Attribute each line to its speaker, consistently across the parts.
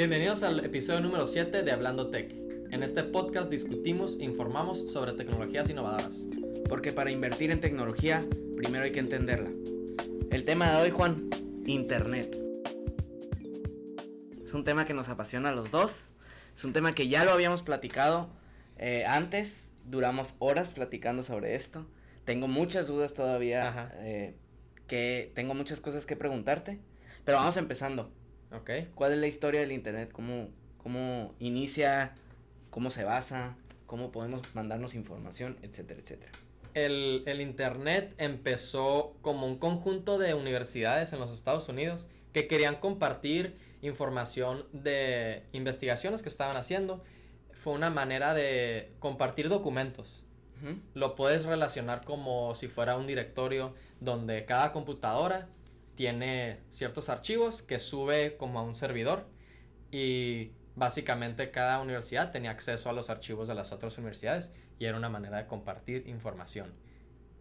Speaker 1: Bienvenidos al episodio número 7 de Hablando Tech. En este podcast discutimos e informamos sobre tecnologías innovadoras.
Speaker 2: Porque para invertir en tecnología, primero hay que entenderla. El tema de hoy, Juan, Internet. Es un tema que nos apasiona a los dos. Es un tema que ya lo habíamos platicado eh, antes. Duramos horas platicando sobre esto. Tengo muchas dudas todavía. Eh, que tengo muchas cosas que preguntarte. Pero vamos empezando.
Speaker 1: Ok.
Speaker 2: ¿Cuál es la historia del Internet? ¿Cómo, cómo inicia? ¿Cómo se basa? ¿Cómo podemos mandarnos información? Etcétera, etcétera.
Speaker 1: El, el, Internet empezó como un conjunto de universidades en los Estados Unidos que querían compartir información de investigaciones que estaban haciendo. Fue una manera de compartir documentos. Uh -huh. Lo puedes relacionar como si fuera un directorio donde cada computadora tiene ciertos archivos que sube como a un servidor y básicamente cada universidad tenía acceso a los archivos de las otras universidades y era una manera de compartir información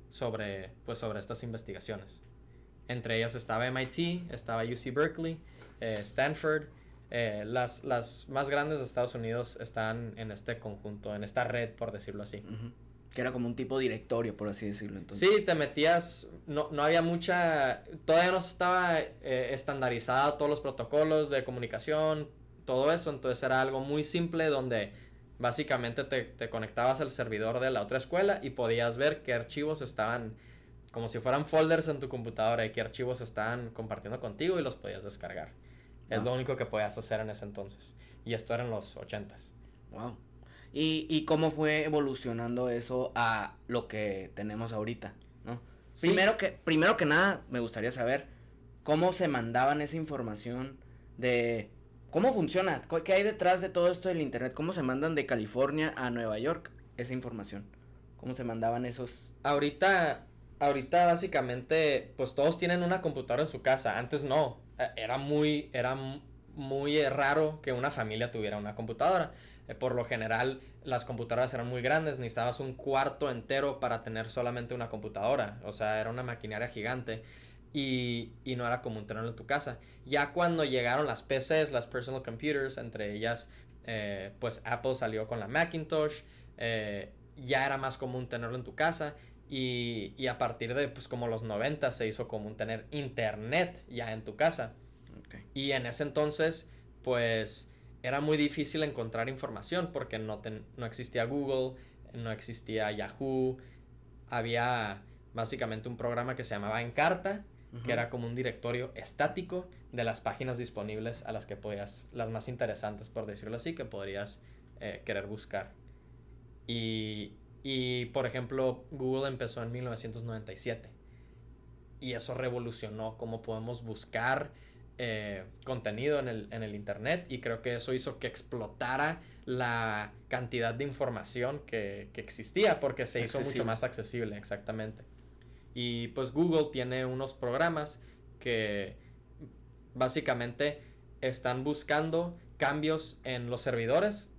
Speaker 1: sobre, pues, sobre estas investigaciones. Entre ellas estaba MIT, estaba UC Berkeley, eh, Stanford. Eh, las, las más grandes de Estados Unidos están en este conjunto, en esta red, por decirlo así.
Speaker 2: Que era como un tipo directorio, por así decirlo. Entonces.
Speaker 1: Sí, te metías, no, no había mucha, todavía no estaba eh, estandarizado todos los protocolos de comunicación, todo eso, entonces era algo muy simple donde básicamente te, te, conectabas al servidor de la otra escuela y podías ver qué archivos estaban, como si fueran folders en tu computadora y qué archivos estaban compartiendo contigo y los podías descargar. Es lo único que podías hacer en ese entonces. Y esto era en los ochentas.
Speaker 2: Wow. ¿Y, ¿Y cómo fue evolucionando eso a lo que tenemos ahorita? ¿no? Sí. Primero, que, primero que nada, me gustaría saber cómo se mandaban esa información de ¿Cómo funciona? ¿Qué hay detrás de todo esto del Internet? ¿Cómo se mandan de California a Nueva York esa información? ¿Cómo se mandaban esos?
Speaker 1: Ahorita, ahorita básicamente, pues todos tienen una computadora en su casa. Antes no. Era muy, era muy raro que una familia tuviera una computadora. Por lo general, las computadoras eran muy grandes. Necesitabas un cuarto entero para tener solamente una computadora. O sea, era una maquinaria gigante. Y, y, no era común tenerlo en tu casa. Ya cuando llegaron las PCs, las personal computers, entre ellas, eh, pues Apple salió con la Macintosh, eh, ya era más común tenerlo en tu casa. Y, y, a partir de pues como los 90 se hizo común tener internet ya en tu casa.
Speaker 2: Okay.
Speaker 1: Y en ese entonces, pues era muy difícil encontrar información porque no, ten, no existía Google, no existía Yahoo, había básicamente un programa que se llamaba Encarta, Uh -huh. que era como un directorio estático de las páginas disponibles a las que podías, las más interesantes por decirlo así, que podrías eh, querer buscar. Y, y, por ejemplo, Google empezó en 1997 y eso revolucionó cómo podemos buscar eh, contenido en el, en el Internet y creo que eso hizo que explotara la cantidad de información que, que existía porque se hizo mucho más accesible, exactamente. Y pues Google tiene unos programas que básicamente están buscando cambios en los servidores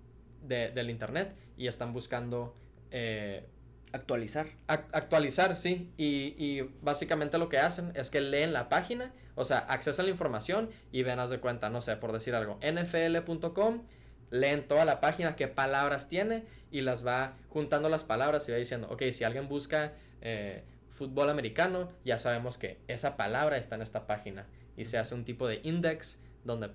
Speaker 1: de, del Internet y están buscando... Eh,
Speaker 2: actualizar.
Speaker 1: actualizar, sí. Y, y, básicamente lo que hacen es que leen la página, o sea, accesan la información y ven, haz de cuenta, no sé, por decir algo, nfl.com, leen toda la página, qué palabras tiene y las va juntando las palabras y va diciendo, ok, si alguien busca... Eh, fútbol americano, ya sabemos que esa palabra está en esta página y se hace un tipo de index donde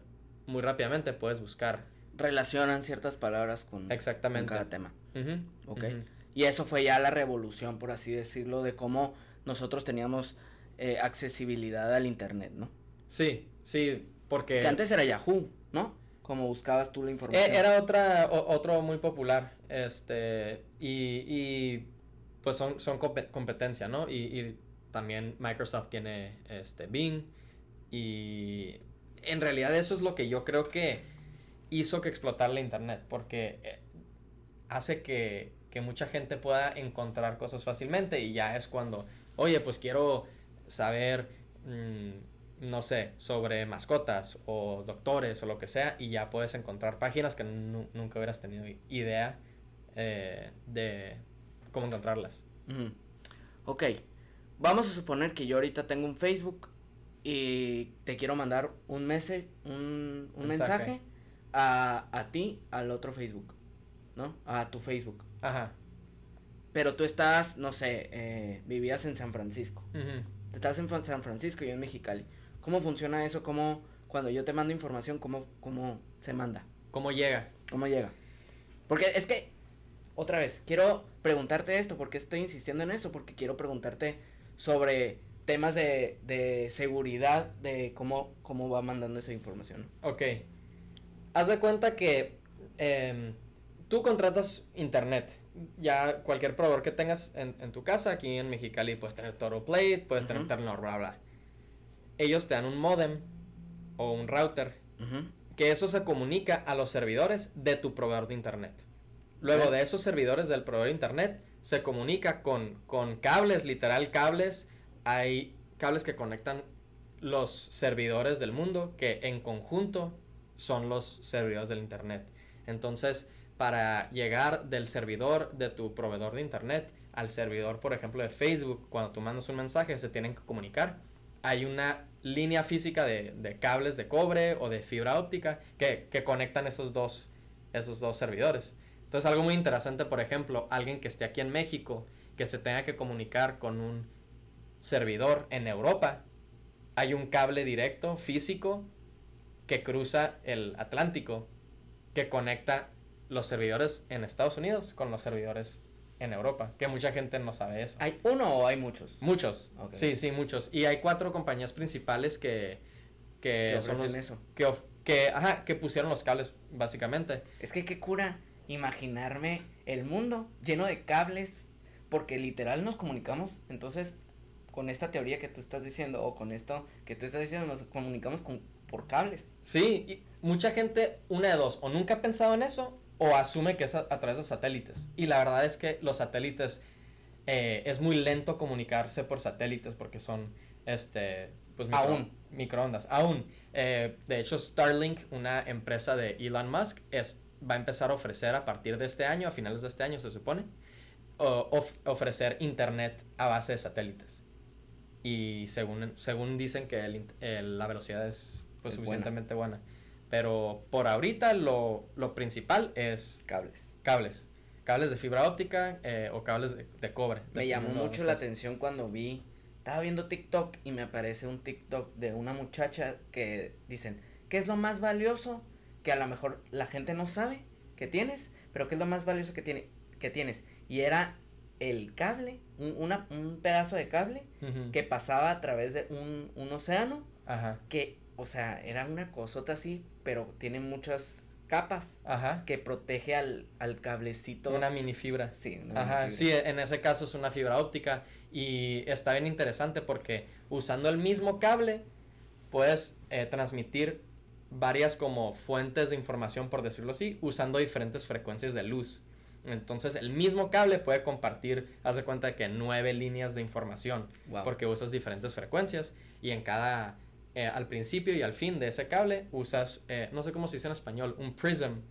Speaker 1: muy rápidamente puedes buscar.
Speaker 2: Relacionan ciertas palabras con,
Speaker 1: Exactamente.
Speaker 2: con cada tema.
Speaker 1: Uh -huh.
Speaker 2: Ok.
Speaker 1: Uh -huh.
Speaker 2: Y eso fue ya la revolución, por así decirlo, de cómo nosotros teníamos eh, accesibilidad al Internet, ¿no?
Speaker 1: Sí, sí, porque...
Speaker 2: Que antes era Yahoo, ¿no? Como buscabas tú la información.
Speaker 1: Era otra, o, otro muy popular, este, y, y pues son, son competencia, ¿no? Y, y, también Microsoft tiene este Bing y en realidad eso es lo que yo creo que hizo que explotara la internet porque eh, hace que, que, mucha gente pueda encontrar cosas fácilmente y ya es cuando, oye, pues quiero saber, mmm, no sé, sobre mascotas o doctores o lo que sea y ya puedes encontrar páginas que nunca hubieras tenido idea eh, de cómo encontrarlas.
Speaker 2: -huh. Ok, vamos a suponer que yo ahorita tengo un Facebook y te quiero mandar un, message, un, un mensaje. mensaje a, a ti al otro Facebook, ¿no? A tu Facebook. Ajá. Pero tú estás, no sé, eh, vivías en San Francisco. Estás en San Francisco y yo en Mexicali. ¿Cómo funciona eso? ¿Cómo, cuando yo te mando información, cómo, cómo se manda?
Speaker 1: ¿Cómo llega?
Speaker 2: ¿Cómo llega? Porque es que, otra vez, quiero preguntarte esto, porque estoy insistiendo en eso, porque quiero preguntarte sobre temas de, de seguridad, de cómo, cómo va mandando esa información.
Speaker 1: Ok. Haz de cuenta que em, tú contratas internet. Ya cualquier proveedor que tengas en, tu casa, aquí en Mexicali puedes tener Toro Plate, puedes tener Telenor, bla, bla. Ellos te dan un modem o un router, que eso se comunica a los servidores de tu proveedor de internet. Luego de esos servidores del proveedor de internet, se comunica con, con cables, literal cables. Hay cables que conectan los servidores del mundo que en conjunto son los servidores del internet. Entonces, para llegar del servidor de tu proveedor de internet al servidor, por ejemplo, de Facebook, cuando tú mandas un mensaje, se tienen que comunicar. Hay una línea física de, cables de cobre o de fibra óptica que, conectan esos dos, esos dos servidores. Entonces, algo muy interesante, por ejemplo, alguien que esté aquí en México, que se tenga que comunicar con un servidor en Europa, hay un cable directo físico que cruza el Atlántico que conecta los servidores en Estados Unidos con los servidores en Europa, que mucha gente no sabe eso.
Speaker 2: ¿Hay uno o hay muchos?
Speaker 1: Muchos. Sí, sí, muchos. Y hay cuatro compañías principales que que,
Speaker 2: ofrecen eso.
Speaker 1: Que, que, ajá, que pusieron los cables básicamente.
Speaker 2: Es que qué cura imaginarme el mundo lleno de cables porque literal nos comunicamos, entonces con esta teoría que tú estás diciendo o con esto que tú estás diciendo nos comunicamos con por cables.
Speaker 1: Sí, y mucha gente, una de dos, o nunca ha pensado en eso, o asume que es a, través de satélites. Y la verdad es que los satélites eh, es muy lento comunicarse por satélites porque son, este, pues
Speaker 2: aún
Speaker 1: microondas. Aún. Eh, de hecho, Starlink, una empresa de Elon Musk, es, va a empezar a ofrecer a partir de este año, a finales de este año se supone, ofrecer internet a base de satélites. Y según, según dicen que la velocidad es pues, suficientemente buena. Pero por ahorita lo, principal es
Speaker 2: cables.
Speaker 1: Cables. Cables de fibra óptica eh, o cables de, cobre.
Speaker 2: Me llamó mucho la atención cuando vi, estaba viendo TikTok y me aparece un TikTok de una muchacha que dicen, ¿qué es lo más valioso que a lo mejor la gente no sabe que tienes? Pero ¿qué es lo más valioso que, tiene, que tienes? Y era el cable, un, un pedazo de cable que pasaba a través de un, un océano Ajá. que o sea, era una cosota así, pero tiene muchas capas Ajá. que protege al, al cablecito.
Speaker 1: Una mini fibra.
Speaker 2: Sí,
Speaker 1: Ajá, sí, en ese caso es una fibra óptica y está bien interesante porque usando el mismo cable puedes eh, transmitir varias como fuentes de información, por decirlo así, usando diferentes frecuencias de luz. Entonces el mismo cable puede compartir, haz de cuenta que nueve líneas de información, porque usas diferentes frecuencias y en cada eh, al principio y al fin de ese cable usas, eh, no sé cómo se dice en español, un prism,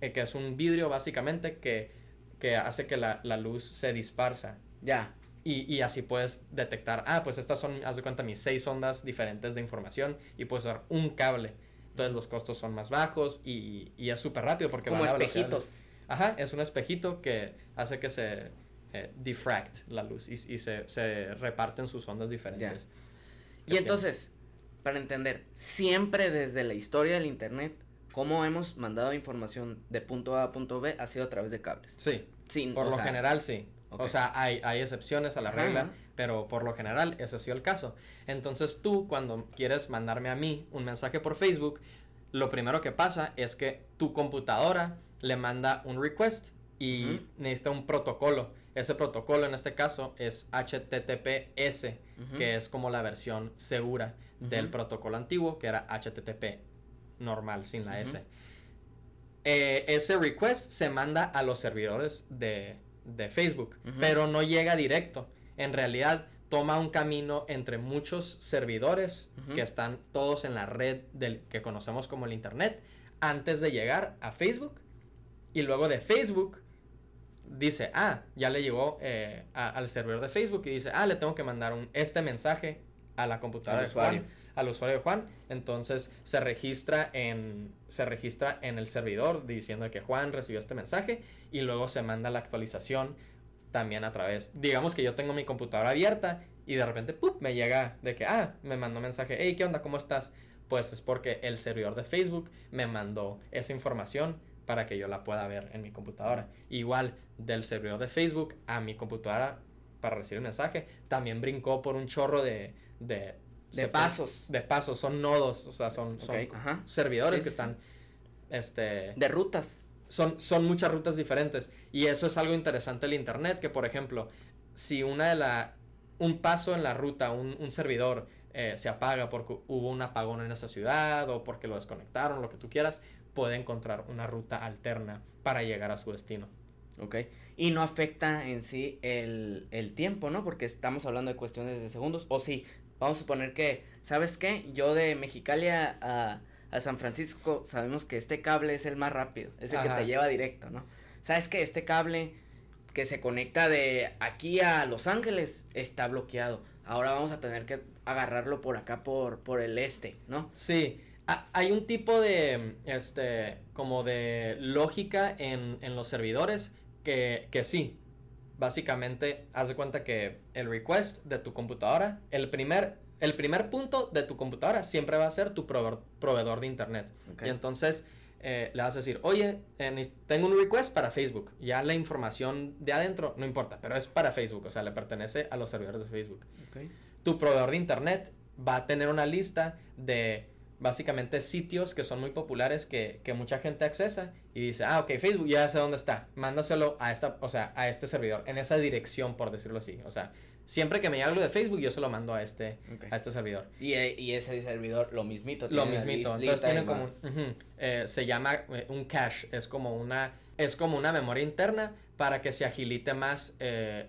Speaker 1: eh, que es un vidrio básicamente que, que hace que la, la, luz se dispersa.
Speaker 2: Ya.
Speaker 1: Y, y, así puedes detectar, ah, pues estas son, haz de cuenta, mis seis ondas diferentes de información y puedes usar un cable. Entonces los costos son más bajos y, y es súper rápido porque
Speaker 2: Como espejitos.
Speaker 1: Ajá, es un espejito que hace que se diffract la luz y, y se, se, reparten sus ondas diferentes.
Speaker 2: Y entonces, para entender siempre desde la historia del Internet cómo hemos mandado información de punto A a punto B ha sido a través de cables.
Speaker 1: Sí. Sin, por lo general sí. O sea, hay, hay excepciones a la regla, pero por lo general ese ha sido el caso. Entonces tú cuando quieres mandarme a mí un mensaje por Facebook, lo primero que pasa es que tu computadora le manda un request y necesita un protocolo. Ese protocolo en este caso es HTTPS, que es como la versión segura del protocolo antiguo, que era HTTP normal, sin la S. Eh, ese request se manda a los servidores de, Facebook, pero no llega directo. En realidad, toma un camino entre muchos servidores que están todos en la red del que conocemos como el Internet, antes de llegar a Facebook. Y luego de Facebook, dice, ah, ya le llegó eh, al servidor de Facebook y dice, ah, le tengo que mandar un, este mensaje a la computadora de Juan. al usuario de Juan, entonces se registra en se registra en el servidor diciendo que Juan recibió este mensaje y luego se manda la actualización también a través, digamos que yo tengo mi computadora abierta y de repente ¡pup! me llega de que ah, me mandó un mensaje, "Hey, ¿qué onda? ¿Cómo estás?" Pues es porque el servidor de Facebook me mandó esa información para que yo la pueda ver en mi computadora. Igual del servidor de Facebook a mi computadora para recibir el mensaje, también brincó por un chorro de...
Speaker 2: De, de pasos.
Speaker 1: De pasos, son nodos, o sea, son, son servidores que están... Este,
Speaker 2: de rutas.
Speaker 1: Son, son muchas rutas diferentes. Y eso es algo interesante del Internet, que por ejemplo, si una de la... Un paso en la ruta, un, un servidor eh, se apaga porque hubo un apagón en esa ciudad o porque lo desconectaron, lo que tú quieras, puede encontrar una ruta alterna para llegar a su destino.
Speaker 2: Ok. Y no afecta en sí el, el, tiempo, ¿no? Porque estamos hablando de cuestiones de segundos. O sí, vamos a suponer que, ¿sabes qué? Yo de Mexicali a, a, San Francisco sabemos que este cable es el más rápido, es el que te lleva directo, ¿no? ¿Sabes que Este cable que se conecta de aquí a Los Ángeles está bloqueado. Ahora vamos a tener que agarrarlo por acá, por, por el este, ¿no?
Speaker 1: Sí hay un tipo de, este, como de lógica en, en los servidores que, que, sí. Básicamente, haz de cuenta que el request de tu computadora, el primer, el primer punto de tu computadora siempre va a ser tu proveedor, de internet. Y entonces eh, le vas a decir, oye, tengo un request para Facebook. Ya la información de adentro no importa, pero es para Facebook, o sea, le pertenece a los servidores de Facebook. Tu proveedor de internet va a tener una lista de básicamente sitios que son muy populares que, que, mucha gente accesa y dice, ah, ok, Facebook ya sé dónde está, mándaselo a esta, o sea, a este servidor, en esa dirección, por decirlo así. O sea, siempre que me llegue algo de Facebook, yo se lo mando a este, a este servidor.
Speaker 2: Y, eh, y, ese servidor, lo mismito.
Speaker 1: Lo mismito. Entonces tiene como, eh, se llama eh, un cache, es como una, es como una memoria interna para que se agilite más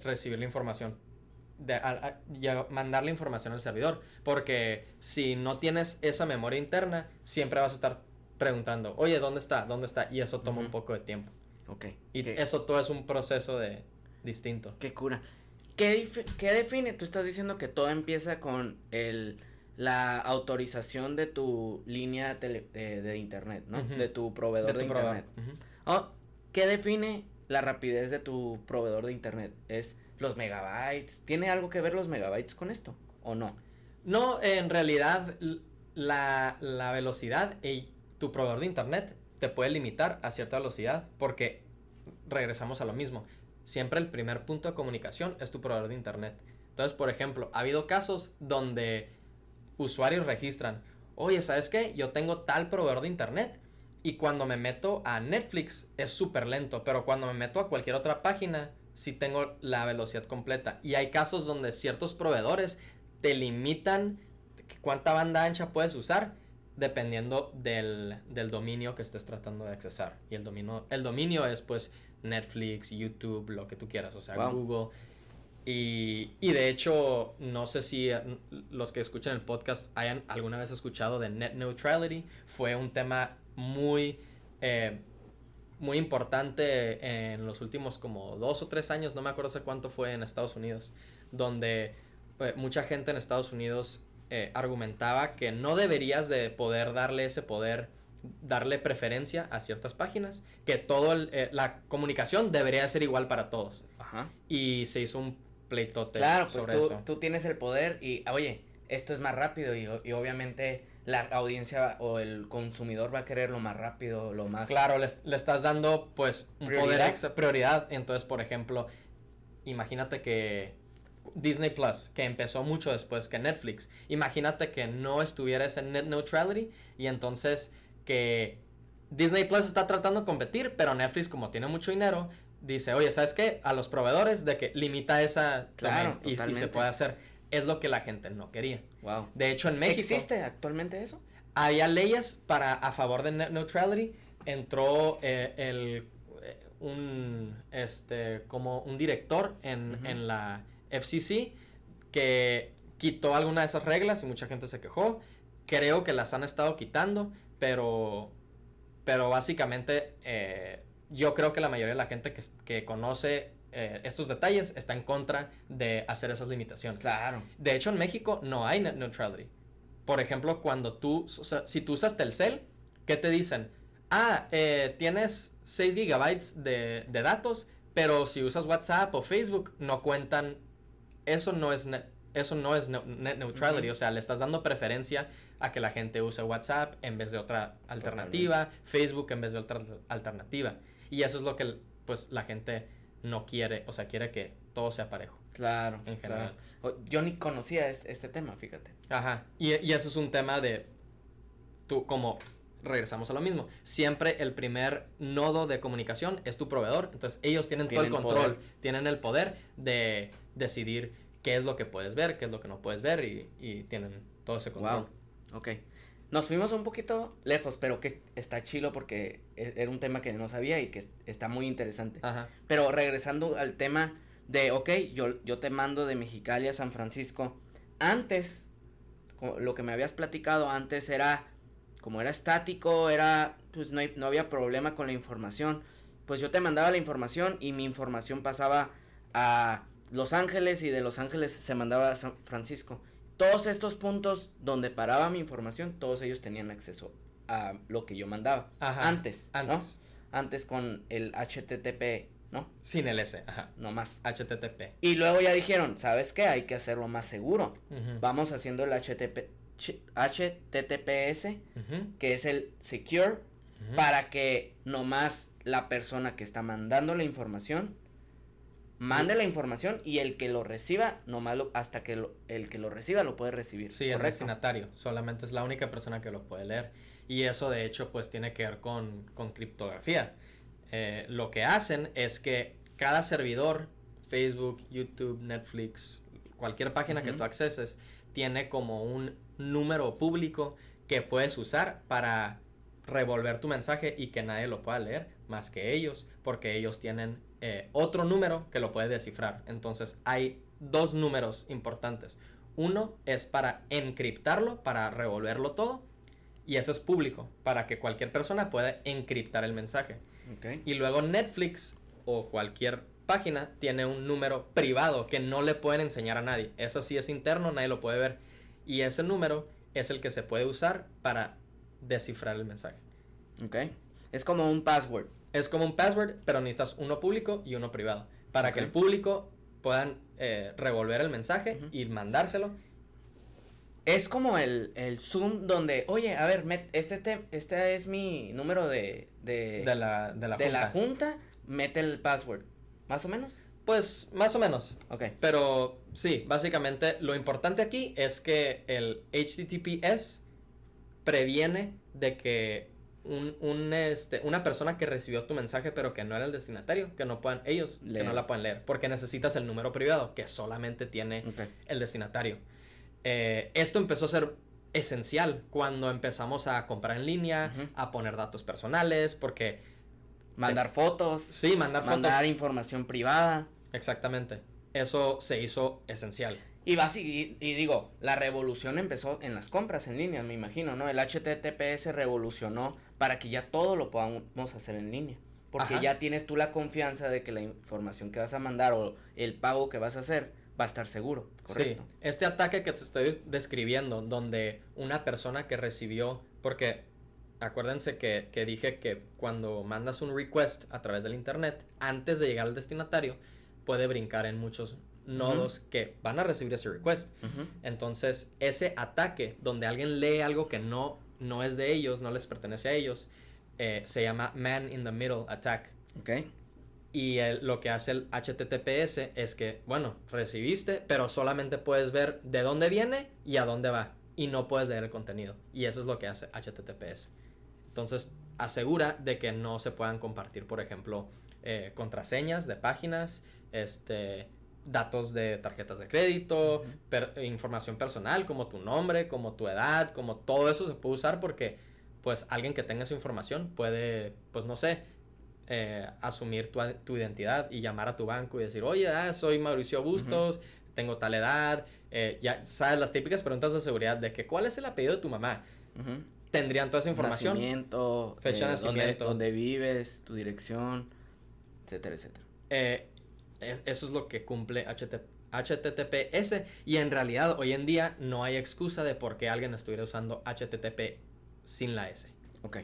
Speaker 1: recibir la información de, mandar la información al servidor. Porque si no tienes esa memoria interna, siempre vas a estar preguntando, oye, ¿dónde está? ¿Dónde está? Y eso toma un poco de tiempo.
Speaker 2: Ok.
Speaker 1: Y eso todo es un proceso de distinto.
Speaker 2: Qué cura. ¿Qué, ¿Qué define? Tú estás diciendo que todo empieza con el la autorización de tu línea de, internet, ¿no? De tu proveedor de, internet. Oh, ¿Qué define la rapidez de tu proveedor de internet? Es los megabytes. ¿Tiene algo que ver los megabytes con esto o no?
Speaker 1: No, en realidad la, velocidad y tu proveedor de internet te puede limitar a cierta velocidad porque regresamos a lo mismo. Siempre el primer punto de comunicación es tu proveedor de internet. Entonces, por ejemplo, ha habido casos donde usuarios registran, oye, ¿sabes qué? Yo tengo tal proveedor de internet y cuando me meto a Netflix es súper lento, pero cuando me meto a cualquier otra página si tengo la velocidad completa. Y hay casos donde ciertos proveedores te limitan cuánta banda ancha puedes usar dependiendo del, dominio que estés tratando de accesar. Y el dominio, el dominio es pues Netflix, YouTube, lo que tú quieras, o sea, Google. Y, de hecho, no sé si eh, los que escuchan el podcast hayan alguna vez escuchado de net neutrality. Fue un tema muy... Eh, muy importante en los últimos como dos o tres años, no me acuerdo hace cuánto fue en Estados Unidos, donde eh, mucha gente en Estados Unidos eh, argumentaba que no deberías de poder darle ese poder, darle preferencia a ciertas páginas, que todo eh, la comunicación debería ser igual para todos. Ajá. Y se hizo un pleitote
Speaker 2: claro, pues sobre tú, eso. tú tienes el poder y, oye, esto es más rápido y, y obviamente la audiencia o el consumidor va a querer lo más rápido, lo más...
Speaker 1: Claro, le, estás dando pues un poder extra, prioridad. Entonces, por ejemplo, imagínate que Disney Plus, que empezó mucho después que Netflix, imagínate que no estuviera ese net neutrality y entonces que Disney Plus está tratando de competir, pero Netflix como tiene mucho dinero, dice, oye, ¿sabes qué? A los proveedores de que limita esa...
Speaker 2: Claro,
Speaker 1: y, y se puede hacer es lo que la gente no quería.
Speaker 2: Wow.
Speaker 1: De hecho, en México.
Speaker 2: ¿Existe actualmente eso?
Speaker 1: Había leyes para a favor de net neutrality. Entró eh, el eh, un este como un director en, en la FCC que quitó alguna de esas reglas y mucha gente se quejó. Creo que las han estado quitando, pero pero básicamente eh, yo creo que la mayoría de la gente que, que conoce eh, estos detalles está en contra de hacer esas limitaciones.
Speaker 2: Claro.
Speaker 1: De hecho, en México no hay net neutrality. por ejemplo, cuando tú, o sea, si tú usas Telcel, ¿qué te dicen? Ah, eh, tienes 6 gigabytes de, de, datos, pero si usas WhatsApp o Facebook, no cuentan, eso no es, eso no es net neutrality, o sea, le estás dando preferencia a que la gente use WhatsApp en vez de otra alternativa, Facebook en vez de otra alternativa. Y eso es lo que pues la gente no quiere, o sea, quiere que todo sea parejo.
Speaker 2: Claro. En general. Yo ni conocía este, este, tema, fíjate.
Speaker 1: Ajá. Y, y eso es un tema de, tú como regresamos a lo mismo. Siempre el primer nodo de comunicación es tu proveedor. Entonces ellos tienen, todo el control, tienen el poder de decidir qué es lo que puedes ver, qué es lo que no puedes ver y, y tienen todo ese control.
Speaker 2: Wow. Ok. Nos fuimos un poquito lejos, pero que está chilo porque e, era un tema que no sabía y que está muy interesante. Ajá. Pero regresando al tema de, ok, yo, yo te mando de Mexicali a San Francisco. Antes, lo que me habías platicado antes era, como era estático, era, pues no, no había problema con la información. Pues yo te mandaba la información y mi información pasaba a Los Ángeles y de Los Ángeles se mandaba a San Francisco todos estos puntos donde paraba mi información, todos ellos tenían acceso a lo que yo mandaba. Ajá, antes, antes. Antes con el HTTP, ¿no?
Speaker 1: Sin el S, ajá.
Speaker 2: No más.
Speaker 1: HTTP.
Speaker 2: Y luego ya dijeron, ¿sabes qué? Hay que hacerlo más seguro. Vamos haciendo el HTTP, HTTPS, que es el secure, para que nomás la persona que está mandando la información mande la información y el que lo reciba, nomás lo, hasta que el que lo reciba lo puede recibir.
Speaker 1: Sí, el destinatario, solamente es la única persona que lo puede leer. Y eso de hecho pues tiene que ver con, con criptografía. Eh, lo que hacen es que cada servidor, Facebook, YouTube, Netflix, cualquier página que tú acceses, tiene como un número público que puedes usar para revolver tu mensaje y que nadie lo pueda leer más que ellos, porque ellos tienen eh, otro número que lo puede descifrar. Entonces hay dos números importantes. Uno es para encriptarlo, para revolverlo todo, y eso es público, para que cualquier persona pueda encriptar el mensaje. Y luego Netflix o cualquier página tiene un número privado que no le pueden enseñar a nadie. Eso sí es interno, nadie lo puede ver. Y ese número es el que se puede usar para descifrar el mensaje.
Speaker 2: Ok. Es como un password.
Speaker 1: Es como un password, pero necesitas uno público y uno privado. Para que el público puedan eh, revolver el mensaje y mandárselo.
Speaker 2: Es como el, Zoom donde, oye, a ver, este, este, este es mi número de... De,
Speaker 1: la, de, la,
Speaker 2: de junta. la junta, mete el password. ¿Más o menos?
Speaker 1: Pues más o menos. Ok. Pero sí, básicamente lo importante aquí es que el HTTPS previene de que un, este, una persona que recibió tu mensaje pero que no era el destinatario, que no puedan, ellos, que no la puedan leer, porque necesitas el número privado que solamente tiene el destinatario. Eh, esto empezó a ser esencial cuando empezamos a comprar en línea, a poner datos personales, porque...
Speaker 2: Mandar fotos.
Speaker 1: Sí, mandar,
Speaker 2: fotos. Mandar información privada.
Speaker 1: Exactamente. Eso se hizo esencial.
Speaker 2: Y, va, y, y digo, la revolución empezó en las compras en línea, me imagino, ¿no? El HTTPS revolucionó para que ya todo lo podamos hacer en línea. Porque ya tienes tú la confianza de que la información que vas a mandar o el pago que vas a hacer va a estar seguro, ¿correcto?
Speaker 1: Sí, este ataque que te estoy describiendo, donde una persona que recibió, porque acuérdense que, que dije que cuando mandas un request a través del internet, antes de llegar al destinatario, puede brincar en muchos nodos que van a recibir ese request. Entonces, ese ataque donde alguien lee algo que no, no es de ellos, no les pertenece a ellos, eh, se llama Man in the Middle Attack.
Speaker 2: Okay.
Speaker 1: Y lo que hace el HTTPS es que, bueno, recibiste, pero solamente puedes ver de dónde viene y a dónde va. Y no puedes leer el contenido. Y eso es lo que hace HTTPS. Entonces, asegura de que no se puedan compartir, por ejemplo, eh, contraseñas de páginas, este, datos de tarjetas de crédito, información personal como tu nombre, como tu edad, como todo eso se puede usar porque pues alguien que tenga esa información puede, pues no sé, eh, asumir tu, identidad y llamar a tu banco y decir, oye, ah, soy Mauricio Bustos, tengo tal edad, eh, ya sabes las típicas preguntas de seguridad de que cuál es el apellido de tu mamá. Tendrían toda esa información.
Speaker 2: Nacimiento, fecha de eh, nacimiento. Dónde, vives, tu dirección, etcétera, etcétera
Speaker 1: eso es lo que cumple HTTPS y en realidad hoy en día no hay excusa de por qué alguien estuviera usando HTTP sin la S.
Speaker 2: Ok,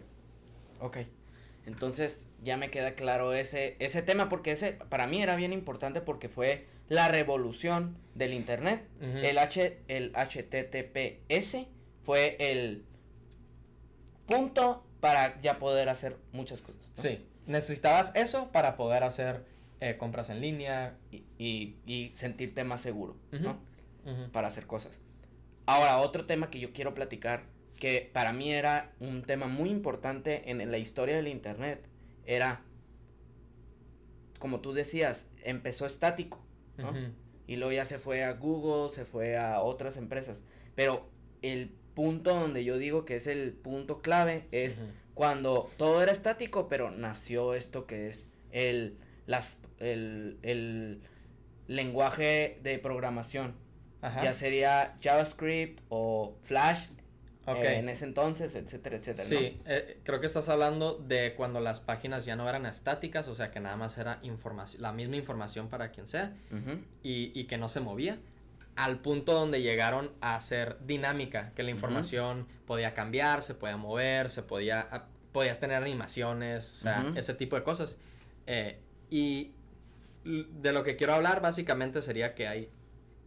Speaker 2: ok. Entonces ya me queda claro ese, ese tema porque ese para mí era bien importante porque fue la revolución del Internet. el, H, el HTTPS fue el punto para ya poder hacer muchas cosas.
Speaker 1: Sí, necesitabas eso para poder hacer eh, compras en línea.
Speaker 2: Y, y, sentirte más seguro, ¿no? Para hacer cosas. Ahora, otro tema que yo quiero platicar, que para mí era un tema muy importante en, la historia del Internet, era, como tú decías, empezó estático, ¿no? Y luego ya se fue a Google, se fue a otras empresas. Pero el punto donde yo digo que es el punto clave es cuando todo era estático, pero nació esto que es el, las, el, lenguaje de programación. Ya sería JavaScript o Flash eh, en ese entonces, etcétera, etcétera.
Speaker 1: Sí, eh, creo que estás hablando de cuando las páginas ya no eran estáticas, o sea que nada más era información, la misma información para quien sea y, y, que no se movía al punto donde llegaron a ser dinámica, que la información podía cambiar, se podía mover, se podía, podías tener animaciones, o sea, ese tipo de cosas. Eh, y de lo que quiero hablar básicamente sería que hay,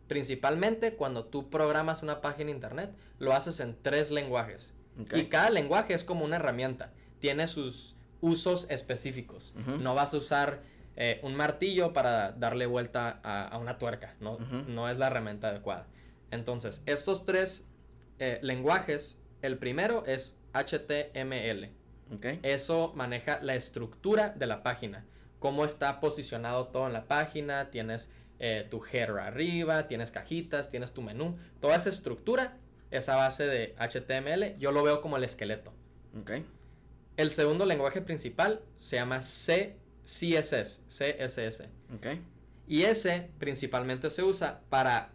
Speaker 1: principalmente cuando tú programas una página internet, lo haces en tres lenguajes. Y cada lenguaje es como una herramienta, tiene sus usos específicos. No vas a usar eh, un martillo para darle vuelta a, una tuerca, no, no es la herramienta adecuada. Entonces, estos tres eh, lenguajes, el primero es HTML. Eso maneja la estructura de la página, cómo está posicionado todo en la página, tienes eh, tu header arriba, tienes cajitas, tienes tu menú, toda esa estructura, esa base de HTML, yo lo veo como el esqueleto. El segundo lenguaje principal se llama C CSS, CSS. Okay. Y ese principalmente se usa para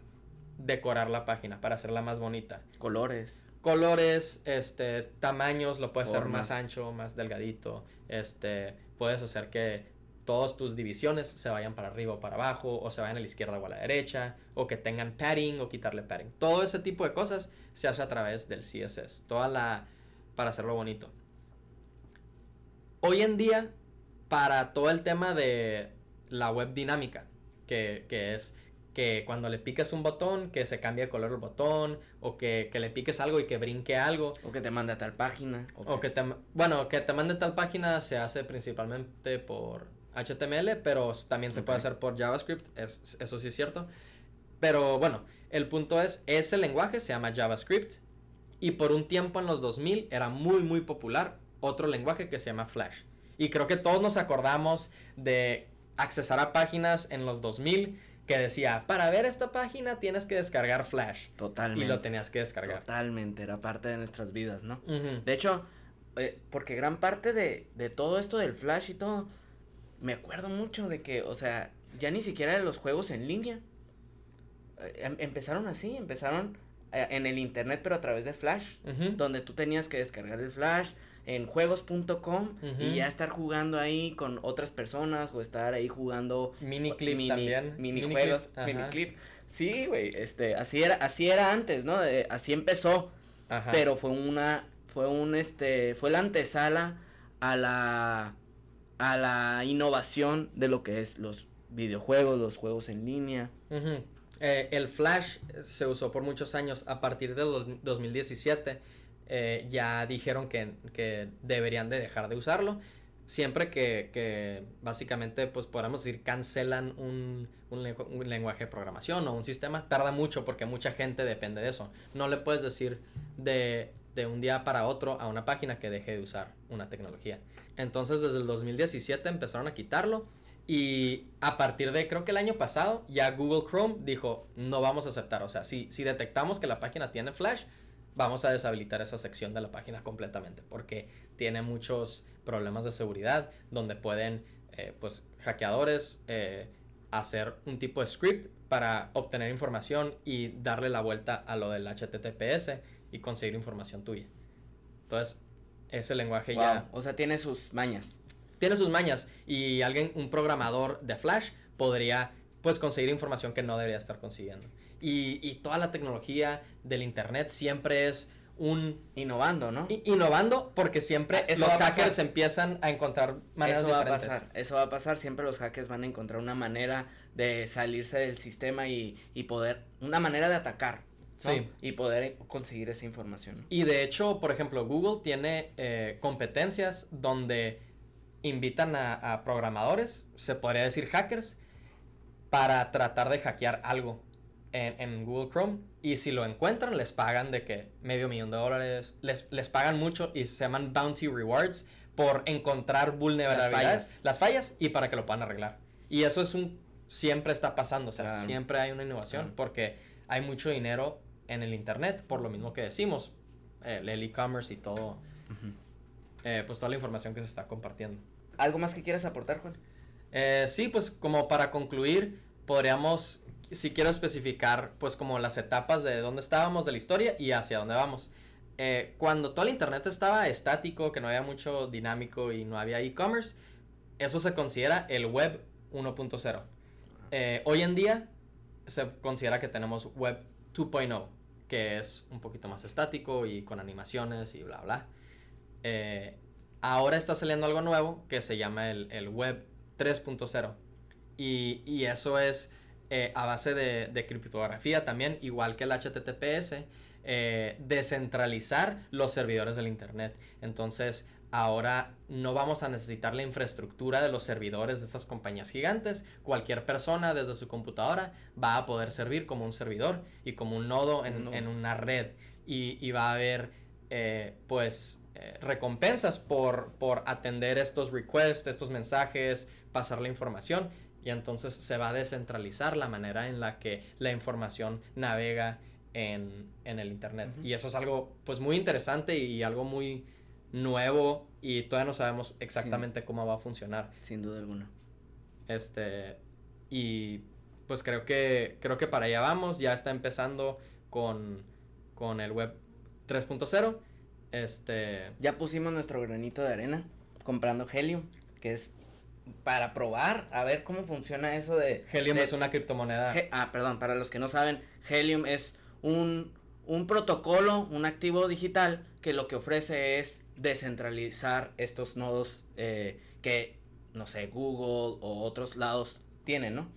Speaker 1: decorar la página, para hacerla más bonita.
Speaker 2: Colores.
Speaker 1: Colores, este, tamaños, lo puedes hacer más ancho, más delgadito. Este, puedes hacer que todas tus divisiones se vayan para arriba o para abajo, o se vayan a la izquierda o a la derecha, o que tengan padding o quitarle padding. Todo ese tipo de cosas se hace a través del CSS. Toda la. para hacerlo bonito. Hoy en día para todo el tema de la web dinámica, que, es que cuando le piques un botón, que se cambie de color el botón, o que, le piques algo y que brinque algo.
Speaker 2: O que te mande a tal página.
Speaker 1: O, que... te, bueno, que te mande a tal página se hace principalmente por HTML, pero también se puede hacer por JavaScript, es, eso sí es cierto. Pero bueno, el punto es, ese lenguaje se llama JavaScript, y por un tiempo en los 2000 era muy, muy popular otro lenguaje que se llama Flash. Y creo que todos nos acordamos de accesar a páginas en los 2000 que decía, para ver esta página tienes que descargar Flash. Totalmente. Y lo tenías que descargar.
Speaker 2: Totalmente, era parte de nuestras vidas, ¿no? De hecho, eh, porque gran parte de, de todo esto del Flash y todo, me acuerdo mucho de que, o sea, ya ni siquiera los juegos en línea. Eh, em, empezaron así, empezaron eh, en el internet, pero a través de Flash, donde tú tenías que descargar el Flash, en juegos.com y ya estar jugando ahí con otras personas o estar ahí jugando
Speaker 1: mini clip también.
Speaker 2: mini, juegos mini clip. Sí güey este así era así era antes no así empezó. Pero fue una fue un este fue la antesala a la a la innovación de lo que es los videojuegos los juegos en línea
Speaker 1: eh, el Flash se usó por muchos años a partir del 2017 eh, ya dijeron que, deberían de dejar de usarlo. Siempre que, básicamente, pues podamos decir, cancelan un, lenguaje de programación o un sistema, tarda mucho porque mucha gente depende de eso. No le puedes decir de, de un día para otro a una página que deje de usar una tecnología. Entonces, desde el 2017 empezaron a quitarlo. Y a partir de, creo que el año pasado, ya Google Chrome dijo, no vamos a aceptar. O sea, si, si detectamos que la página tiene Flash, vamos a deshabilitar esa sección de la página completamente porque tiene muchos problemas de seguridad donde pueden eh, pues hackeadores eh, hacer un tipo de script para obtener información y darle la vuelta a lo del HTTPS y conseguir información tuya. Entonces, ese lenguaje ya...
Speaker 2: O sea, tiene sus mañas.
Speaker 1: Tiene sus mañas y alguien, un programador de Flash, podría pues conseguir información que no debería estar consiguiendo. Y, y toda la tecnología del Internet siempre es un...
Speaker 2: Innovando, ¿no?
Speaker 1: innovando porque siempre
Speaker 2: Eso
Speaker 1: los
Speaker 2: va
Speaker 1: hackers
Speaker 2: pasar.
Speaker 1: empiezan a encontrar maneras
Speaker 2: eso va
Speaker 1: diferentes.
Speaker 2: a pasar, eso va a pasar, siempre los hackers van a encontrar una manera de salirse del sistema y, y poder, una manera de atacar, ¿no?
Speaker 1: Sí.
Speaker 2: Y poder conseguir esa información.
Speaker 1: Y de hecho, por ejemplo, Google tiene eh, competencias donde invitan a, a programadores, se podría decir hackers, para tratar de hackear algo en, en Google Chrome. Y si lo encuentran, les pagan de que medio millón de dólares, les, les pagan mucho y se llaman bounty rewards por encontrar vulnerabilidades,
Speaker 2: fallas.
Speaker 1: las fallas, y para que lo puedan arreglar. Y eso es un, siempre está pasando, o sea,
Speaker 2: Claro.
Speaker 1: siempre hay una innovación
Speaker 2: Claro.
Speaker 1: porque hay mucho dinero en el Internet, por lo mismo que decimos, el e-commerce y todo, eh, pues toda la información que se está compartiendo.
Speaker 2: ¿Algo más que quieras aportar, Juan?
Speaker 1: Eh, sí, pues como para concluir, podríamos, si quiero especificar, pues como las etapas de dónde estábamos de la historia y hacia dónde vamos. Eh, cuando todo el internet estaba estático, que no había mucho dinámico y no había e-commerce, eso se considera el web 1.0. Eh, hoy en día se considera que tenemos web 2.0, que es un poquito más estático y con animaciones y bla, bla. Eh, ahora está saliendo algo nuevo que se llama el, el web 3.0. Y, y eso es eh, a base de, de criptografía también, igual que el HTTPS, eh, descentralizar los servidores del Internet. Entonces, ahora no vamos a necesitar la infraestructura de los servidores de estas compañías gigantes. Cualquier persona desde su computadora va a poder servir como un servidor y como un nodo en, en una red. Y, y va a haber, eh, pues, eh, recompensas por, por atender estos requests, estos mensajes, pasar la información. Y entonces se va a descentralizar la manera en la que la información navega en, en el Internet. Y eso es algo, pues, muy interesante y algo muy nuevo y todavía no sabemos exactamente cómo va a funcionar.
Speaker 2: Sin duda alguna.
Speaker 1: Este, y pues creo que, creo que para allá vamos, ya está empezando con, con el web 3.0. Este,
Speaker 2: Ya pusimos nuestro granito de arena comprando Helium, que es para probar, a ver cómo funciona eso de...
Speaker 1: Helium
Speaker 2: de-
Speaker 1: es una criptomoneda.
Speaker 2: He- ah, perdón, para los que no saben, Helium es un, un protocolo, un activo digital que lo que ofrece es descentralizar estos nodos eh, que, no sé, Google o otros lados tienen, ¿no?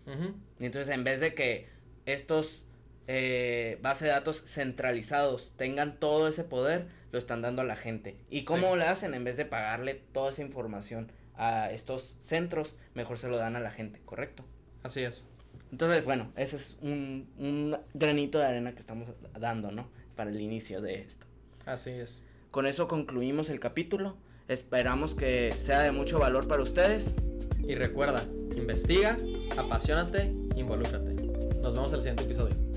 Speaker 2: Y entonces en vez de que estos eh, base de datos centralizados tengan todo ese poder, lo están dando a la gente. ¿Y cómo
Speaker 1: Sí.
Speaker 2: lo hacen? En vez de pagarle toda esa información a estos centros, mejor se lo dan a la gente, ¿correcto?
Speaker 1: Así es.
Speaker 2: Entonces, bueno, ese es un, un granito de arena que estamos dando, ¿no? Para el inicio de esto.
Speaker 1: Así es.
Speaker 2: Con eso concluimos el capítulo. Esperamos que sea de mucho valor para ustedes.
Speaker 1: Y recuerda, investiga, apasionate, involúcrate. Nos vemos en el siguiente episodio.